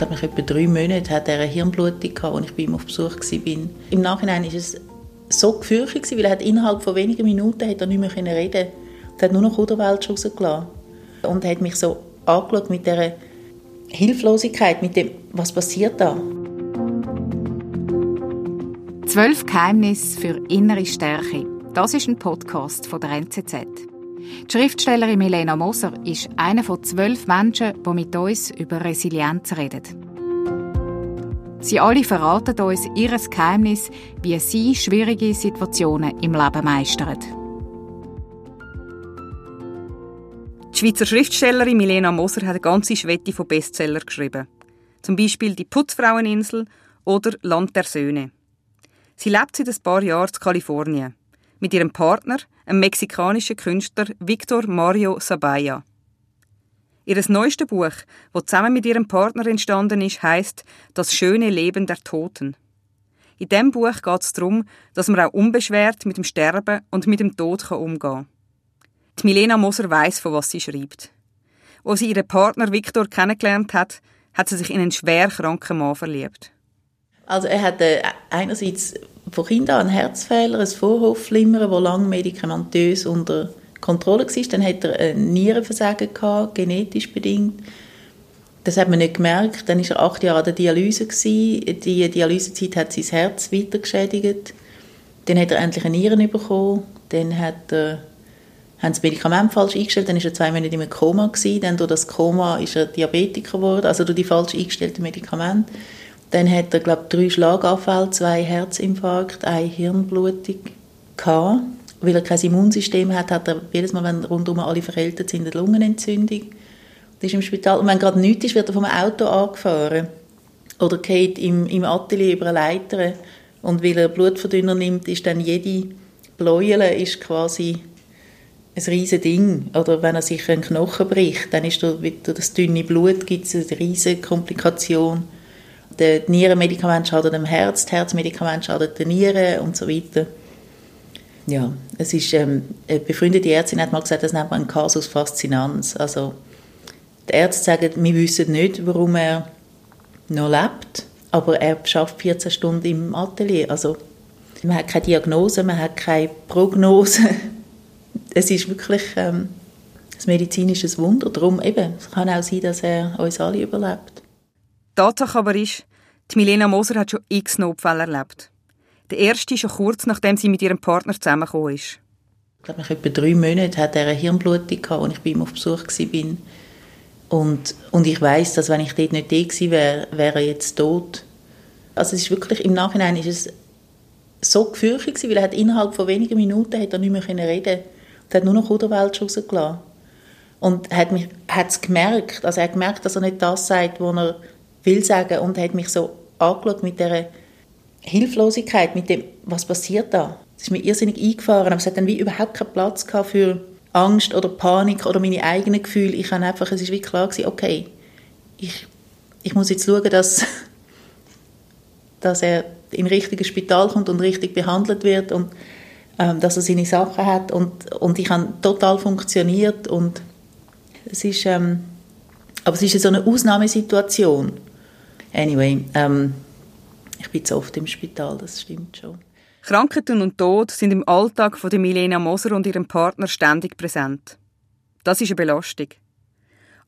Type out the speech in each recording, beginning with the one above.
glaube, nach etwa drei Monaten hatte er eine Hirnblutung, gehabt, als ich bei ihm auf Besuch war. Im Nachhinein war es so gefürchtet, weil er hat innerhalb von wenigen Minuten hat er nicht mehr reden konnte. Er hat nur noch Unterwelt rausgelassen. Und er hat mich so angeschaut mit dieser Hilflosigkeit, mit dem, was passiert da? Zwölf Geheimnisse für innere Stärke. Das ist ein Podcast von der NZZ. Die Schriftstellerin Milena Moser ist einer von zwölf Menschen, die mit uns über Resilienz reden. Sie alle verraten uns ihr Geheimnis, wie sie schwierige Situationen im Leben meistern. Die Schweizer Schriftstellerin Milena Moser hat eine ganze Schwette von Bestsellern geschrieben. Zum Beispiel «Die Putzfraueninsel» oder «Land der Söhne». Sie lebt seit ein paar Jahren in Kalifornien. Mit ihrem Partner, einem mexikanischen Künstler Victor Mario Sabaya. Ihr neuestes Buch, das zusammen mit ihrem Partner entstanden ist, heißt Das schöne Leben der Toten. In diesem Buch geht es darum, dass man auch unbeschwert mit dem Sterben und mit dem Tod umgehen kann. Die Milena Moser weiß, von was sie schreibt. Als sie ihren Partner Victor kennengelernt hat, hat sie sich in einen schwer kranken Mann verliebt. Also er hatte einerseits von Kind an einen Herzfehler, ein Vorhofflimmern, das lange medikamentös unter Kontrolle war. Dann hat er ein Nierenversagen gehabt, genetisch bedingt. Das hat man nicht gemerkt. Dann war er acht Jahre an der Dialyse. Gewesen. Die Dialysezeit hat sein Herz weiter geschädigt. Dann hat er endlich eine Nieren bekommen. Dann hat er, haben sie das Medikament falsch eingestellt. Dann war er zwei Monate im Koma. Gewesen. Dann durch das Koma ist er Diabetiker geworden, also durch die falsch eingestellten Medikamente. Dann hat er, glaube drei Schlaganfälle, zwei Herzinfarkte, eine Hirnblutung gehabt. Weil er kein Immunsystem hat, hat er jedes Mal, wenn rundum alle verältet sind, eine Lungenentzündung. Das ist im Spital. Und wenn gerade nichts ist, wird er vom Auto angefahren. Oder geht im, im Atelier über eine Leiter. Und weil er Blutverdünner nimmt, ist dann jede Bläule ist quasi ein riesiges Ding. Oder wenn er sich einen Knochen bricht, dann ist durch, das dünne Blut gibt es eine riesige Komplikation die Nierenmedikamente schaden dem Herz, das Herzmedikament schadet den Nieren und so weiter. Ja, es ist, ähm, eine befreundete Ärztin hat mal gesagt, das nennt man Casus Faszinans. Also, die Ärzte sagen, wir wissen nicht, warum er noch lebt, aber er schafft 14 Stunden im Atelier. Also, man hat keine Diagnose, man hat keine Prognose. es ist wirklich ähm, ein medizinisches Wunder. Darum eben, es kann auch sein, dass er uns alle überlebt. Tatsache aber ist, die Milena Moser hat schon x Notfälle erlebt. Der erste schon kurz nachdem sie mit ihrem Partner zusammengekommen ist. Ich glaube, nach etwa drei Monaten hatte er eine Hirnblutung, als ich bei ihm auf Besuch war. Und, und ich weiß, dass wenn ich dort nicht da gewesen wäre, wäre er jetzt tot. Also es ist wirklich, im Nachhinein ist es so gefürchtet weil er hat innerhalb von wenigen Minuten hat er nicht mehr reden Er hat nur noch Unterwelt rausgelassen. Und hat es gemerkt, also er hat gemerkt, dass er nicht das sagt, was er will sagen und hat mich so angeschaut mit dieser Hilflosigkeit, mit dem, was passiert da? Es ist mir irrsinnig eingefahren, aber es hat dann wie überhaupt keinen Platz für Angst oder Panik oder meine eigenen Gefühle. Ich habe einfach, es ist wie klar gewesen, okay, ich, ich muss jetzt schauen, dass, dass er in richtiges Spital kommt und richtig behandelt wird und ähm, dass er seine Sachen hat und, und ich habe total funktioniert und es ist, ähm, aber es ist so eine Ausnahmesituation Anyway, ähm, ich bin zu oft im Spital, das stimmt schon. Krankheiten und Tod sind im Alltag von der Milena Moser und ihrem Partner ständig präsent. Das ist eine Belastung.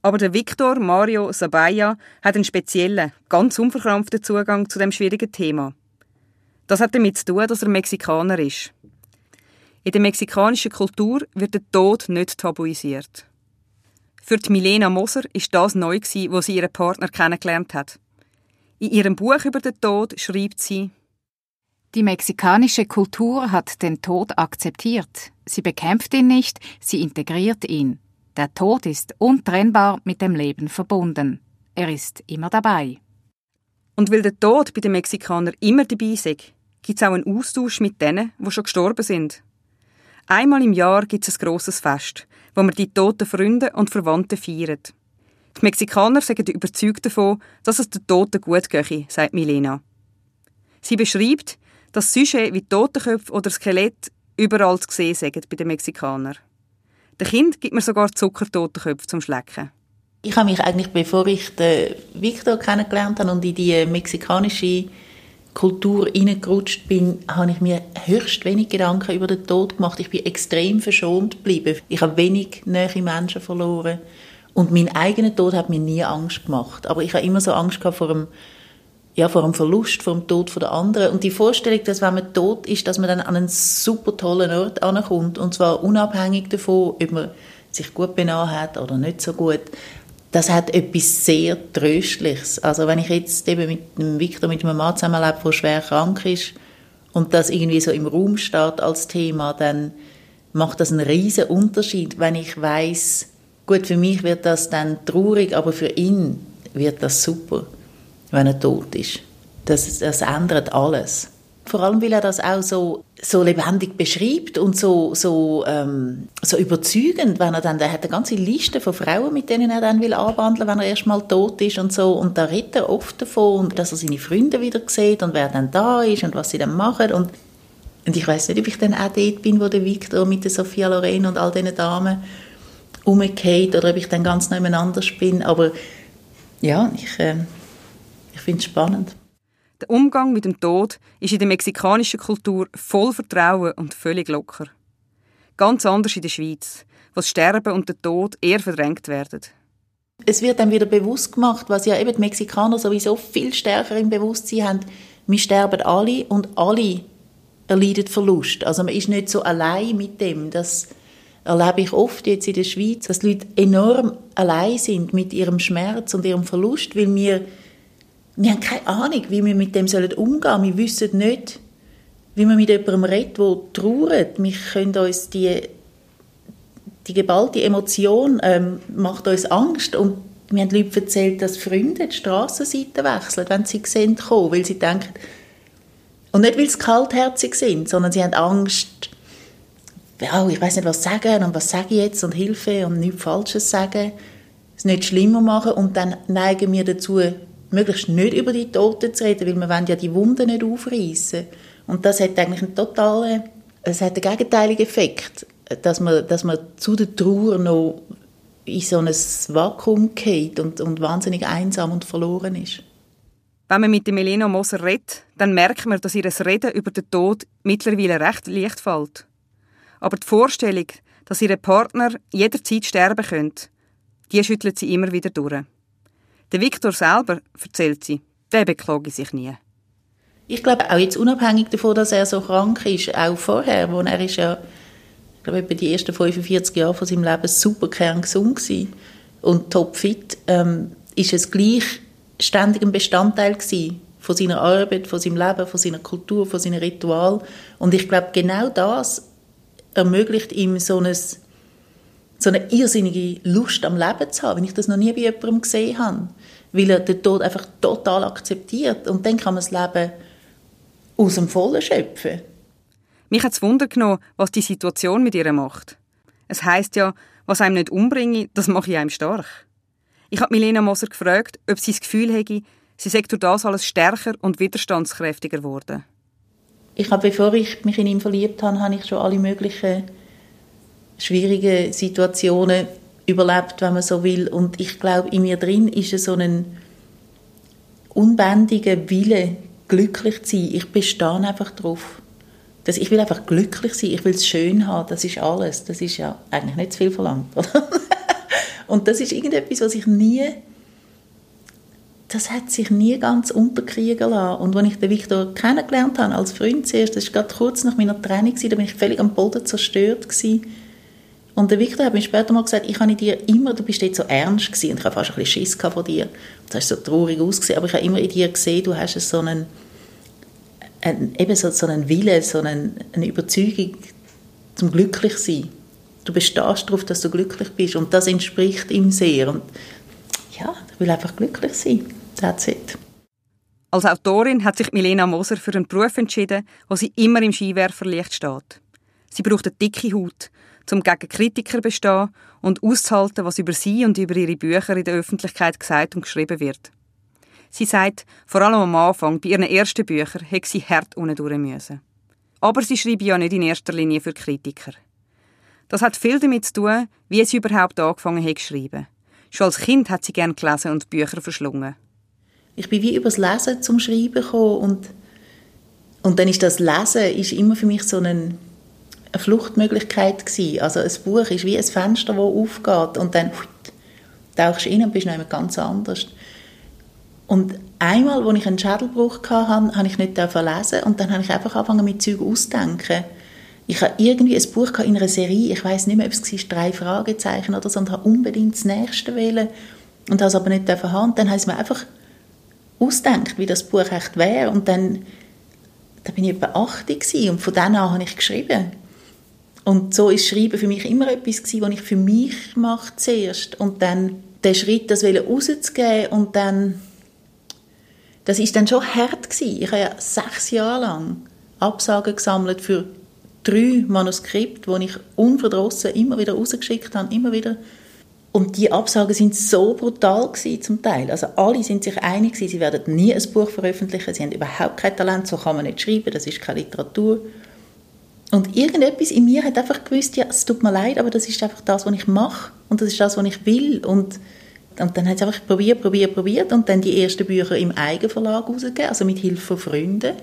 Aber der Victor Mario Sabaya hat einen speziellen, ganz unverkrampften Zugang zu dem schwierigen Thema. Das hat damit zu tun, dass er Mexikaner ist. In der mexikanischen Kultur wird der Tod nicht tabuisiert. Für die Milena Moser ist das neu, wo sie ihren Partner kennengelernt hat. In ihrem Buch über den Tod schreibt sie, die mexikanische Kultur hat den Tod akzeptiert. Sie bekämpft ihn nicht, sie integriert ihn. Der Tod ist untrennbar mit dem Leben verbunden. Er ist immer dabei. Und weil der Tod bei den Mexikanern immer dabei ist, gibt es auch einen Austausch mit denen, die schon gestorben sind. Einmal im Jahr gibt es ein grosses Fest, wo man die toten Freunde und Verwandten feiert. Die Mexikaner sind überzeugt davon, dass es den Toten gut gehe, sagt Milena. Sie beschreibt, dass Sujets wie Totenköpfe oder Skelett überall zu sehen sind bei den Mexikanern. Den Kind gibt man sogar Zuckertotenköpfe zum Schlecken. Ich habe mich eigentlich, bevor ich den Victor kennengelernt habe und in die mexikanische Kultur hineingerutscht bin, habe ich mir höchst wenig Gedanken über den Tod gemacht. Ich bin extrem verschont geblieben. Ich habe wenig nähe Menschen verloren. Und mein eigener Tod hat mir nie Angst gemacht. Aber ich habe immer so Angst gehabt vor dem, ja, vor dem Verlust, vor dem Tod der anderen. Und die Vorstellung, dass wenn man tot ist, dass man dann an einen super tollen Ort ankommt. Und zwar unabhängig davon, ob man sich gut benommen hat oder nicht so gut das hat etwas sehr Tröstliches. Also wenn ich jetzt eben mit dem Victor, mit einem Mann zusammenlebe, der schwer krank ist und das irgendwie so im Raum steht als Thema, dann macht das einen riesen Unterschied, wenn ich weiß, gut, für mich wird das dann traurig, aber für ihn wird das super, wenn er tot ist. Das, das ändert alles. Vor allem, weil er das auch so, so lebendig beschreibt und so, so, ähm, so überzeugend, wenn er dann, der hat eine ganze Liste von Frauen, mit denen er dann will anwandeln, wenn er erstmal tot ist und so. Und da redet er oft davon, dass er seine Freunde wieder sieht und wer dann da ist und was sie dann machen. Und, und ich weiß nicht, ob ich dann auch dort bin, wo der Victor mit der Sophia Loren und all diesen Damen umgeht oder ob ich dann ganz nebeneinander bin. Aber ja, ich, äh, ich finde es spannend. Der Umgang mit dem Tod ist in der mexikanischen Kultur voll Vertrauen und völlig locker. Ganz anders in der Schweiz, wo das Sterben und der Tod eher verdrängt werden. Es wird dann wieder bewusst gemacht, was ja eben die Mexikaner sowieso viel stärker im Bewusstsein haben. Wir sterben alle und alle erleiden Verlust. Also man ist nicht so allein mit dem. Das erlebe ich oft jetzt in der Schweiz, dass Leute enorm allein sind mit ihrem Schmerz und ihrem Verlust, weil wir wir haben keine Ahnung, wie wir mit dem umgehen sollen. Wir wissen nicht, wie man mit jemandem redet, der trauert. Wir können uns die, die geballte Emotion ähm, macht uns Angst und mir haben Leute erzählt, dass Freunde die Strassenseite wechseln, wenn sie sehen kommen, weil sie denken, und nicht, weil sie kaltherzig sind, sondern sie haben Angst, ja, ich weiß nicht, was sagen und was sage ich jetzt und Hilfe und nichts Falsches sagen, es nicht schlimmer machen und dann neigen wir dazu, möglichst nicht über die Toten zu reden, weil wir wollen ja die Wunden nicht aufreißen. Und das hat eigentlich einen totalen, es hat einen gegenteiligen Effekt, dass man, dass man zu der Trauer noch in so ein Vakuum geht und, und wahnsinnig einsam und verloren ist. Wenn man mit Melina Moser redet, dann merkt man, dass ihr Reden über den Tod mittlerweile recht leicht fällt. Aber die Vorstellung, dass ihr Partner jederzeit sterben könnte, die schüttelt sie immer wieder durch. Der Viktor selber, erzählt sie, der beklage sich nie. Ich glaube, auch jetzt unabhängig davon, dass er so krank ist, auch vorher, wo er ist ja, ich glaube, etwa die ersten 45 Jahre von seinem Leben super kerngesund war und topfit, ähm, ist es gleich ständig ein Bestandteil gewesen von seiner Arbeit, von seinem Leben, von seiner Kultur, von seinem Ritual. Und ich glaube, genau das ermöglicht ihm so ein so eine irrsinnige Lust am Leben zu haben, wenn ich das noch nie bei jemandem gesehen habe. Weil er den Tod einfach total akzeptiert. Und dann kann man das Leben aus dem Vollen schöpfen. Mich hat es Wunder genommen, was die Situation mit ihr macht. Es heißt ja, was einem nicht umbringe, das mache ich einem stark. Ich habe Milena Moser gefragt, ob sie das Gefühl hätte, sie sei durch das alles stärker und widerstandskräftiger geworden. Ich habe, bevor ich mich in ihn verliebt habe, habe ich schon alle möglichen schwierige Situationen überlebt, wenn man so will. Und ich glaube, in mir drin ist so ein unbändiger Wille, glücklich zu sein. Ich bestehe einfach darauf. Dass ich will einfach glücklich sein, ich will es schön haben, das ist alles. Das ist ja eigentlich nicht zu viel verlangt. Und das ist irgendetwas, was ich nie, das hat sich nie ganz unterkriegen lassen. Und als ich den Victor kennengelernt habe, als Freund zuerst, das war gerade kurz nach meiner Training, da bin ich völlig am Boden zerstört gewesen und der Victor hat mir später mal gesagt, ich habe dir immer, du bist jetzt so ernst gewesen und ich habe fast ein bisschen Schiss von dir. Du hast so traurig ausgesehen, aber ich habe immer in dir gesehen, du hast so einen, einen eben so, so einen Wille, so einen, eine Überzeugung zum Glücklichsein. Du bestehst darauf, dass du glücklich bist und das entspricht ihm sehr. Und ja, ich will einfach glücklich sein. That's it. Als Autorin hat sich Milena Moser für einen Beruf entschieden, wo sie immer im Skiwerferlicht steht. Sie braucht eine dicke Haut um gegen Kritiker zu bestehen und auszuhalten, was über sie und über ihre Bücher in der Öffentlichkeit gesagt und geschrieben wird. Sie sagt, vor allem am Anfang, bei ihren ersten Büchern, hätte sie hart durch müssen. Aber sie schreibt ja nicht in erster Linie für Kritiker. Das hat viel damit zu tun, wie sie überhaupt angefangen hat zu schreiben. Schon als Kind hat sie gern gelesen und Bücher verschlungen. Ich bin wie übers Lesen zum Schreiben gekommen und, und dann ist das Lesen ist immer für mich so eine, eine Fluchtmöglichkeit gewesen. Also ein Buch ist wie ein Fenster, das aufgeht und dann tauchst du rein und bist noch ganz anders. Und einmal, als ich einen Schädelbruch hatte, habe ich nicht lesen und dann habe ich einfach angefangen mit Zeug auszudenken. Ich habe irgendwie ein Buch in einer Serie, ich weiß nicht mehr, ob es war, drei Fragezeichen oder so, und habe unbedingt das nächste wählen und habe es aber nicht haben. Und dann habe ich mir einfach ausgedacht, wie das Buch echt wäre und dann da bin ich etwa 80 und von dann an habe ich geschrieben. Und so ist Schreiben für mich immer etwas gewesen, was ich für mich mache zuerst und dann den Schritt, das rauszugeben und dann das ist dann schon hart gewesen. Ich habe ja sechs Jahre lang Absagen gesammelt für drei Manuskripte, die ich unverdrossen immer wieder rausgeschickt habe, immer wieder. Und die Absagen sind so brutal gewesen, zum Teil. Also alle sind sich einig gewesen, sie werden nie ein Buch veröffentlichen, sie haben überhaupt kein Talent, so kann man nicht schreiben, das ist keine Literatur. Und irgendetwas in mir hat einfach gewusst, ja, es tut mir leid, aber das ist einfach das, was ich mache und das ist das, was ich will. Und, und dann hat es einfach probiert, probiert, probiert und dann die ersten Bücher im Eigenverlag rausgegeben, also mit Hilfe von Freunden.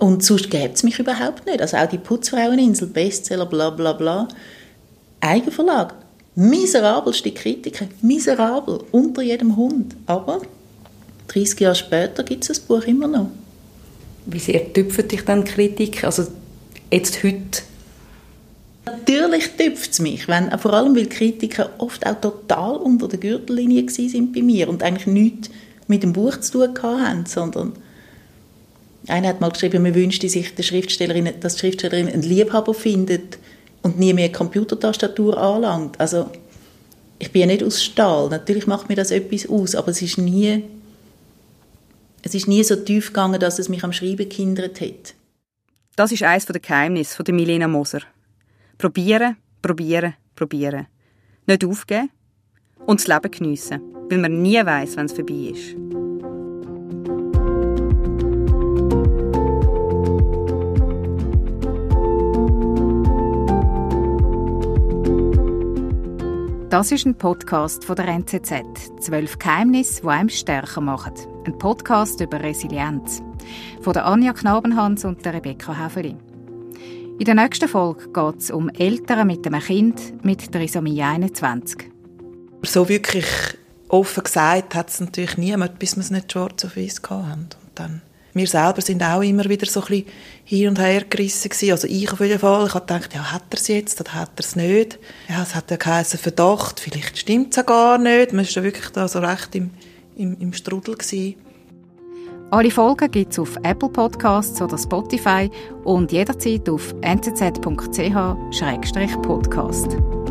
Und sonst gäbe es mich überhaupt nicht. Also auch die Putzfraueninsel, Bestseller, bla bla bla. Eigenverlag. Miserabelste Kritiker. Miserabel. Unter jedem Hund. Aber 30 Jahre später gibt es das Buch immer noch. Wie sehr tüpft dich dann Kritik? Also jetzt heute? Natürlich tüpft es mich. Wenn, vor allem, weil Kritiker oft auch total unter der Gürtellinie sind bei mir und eigentlich nichts mit dem Buch zu tun haben, sondern einer hat mal geschrieben, man wünschte sich, dass die Schriftstellerin einen Liebhaber findet und nie mehr Computertastatur anlangt. Also ich bin ja nicht aus Stahl. Natürlich macht mir das etwas aus, aber es ist nie, es ist nie so tief gegangen, dass es mich am Schreiben gehindert hat. Das ist eines der Geheimnisse von Milena Moser. Probieren, probieren, probieren. Nicht aufgeben und das Leben geniessen, weil man nie weiß, wenn es vorbei ist. Das ist ein Podcast von der NZZ. Zwölf Geheimnisse, die einem stärker machen. Ein Podcast über Resilienz. Von der Anja Knabenhans und der Rebecca Häfeli. In der nächsten Folge geht es um Eltern mit einem Kind mit Trisomie 21. So wirklich offen gesagt hat es natürlich niemand, bis wir es nicht schwarz auf weiß hatten. Und dann wir selber sind auch immer wieder so ein bisschen hin und her gerissen gewesen. Also ich auf jeden Fall. Ich habe gedacht, ja, hat er es jetzt oder hat er es nicht? Ja, es hat ja geheißen Verdacht, vielleicht stimmt es ja gar nicht. Man war ja wirklich da so recht im, im, im Strudel gewesen. Alle Folgen gibt es auf Apple Podcasts oder Spotify und jederzeit auf nzz.ch-podcast.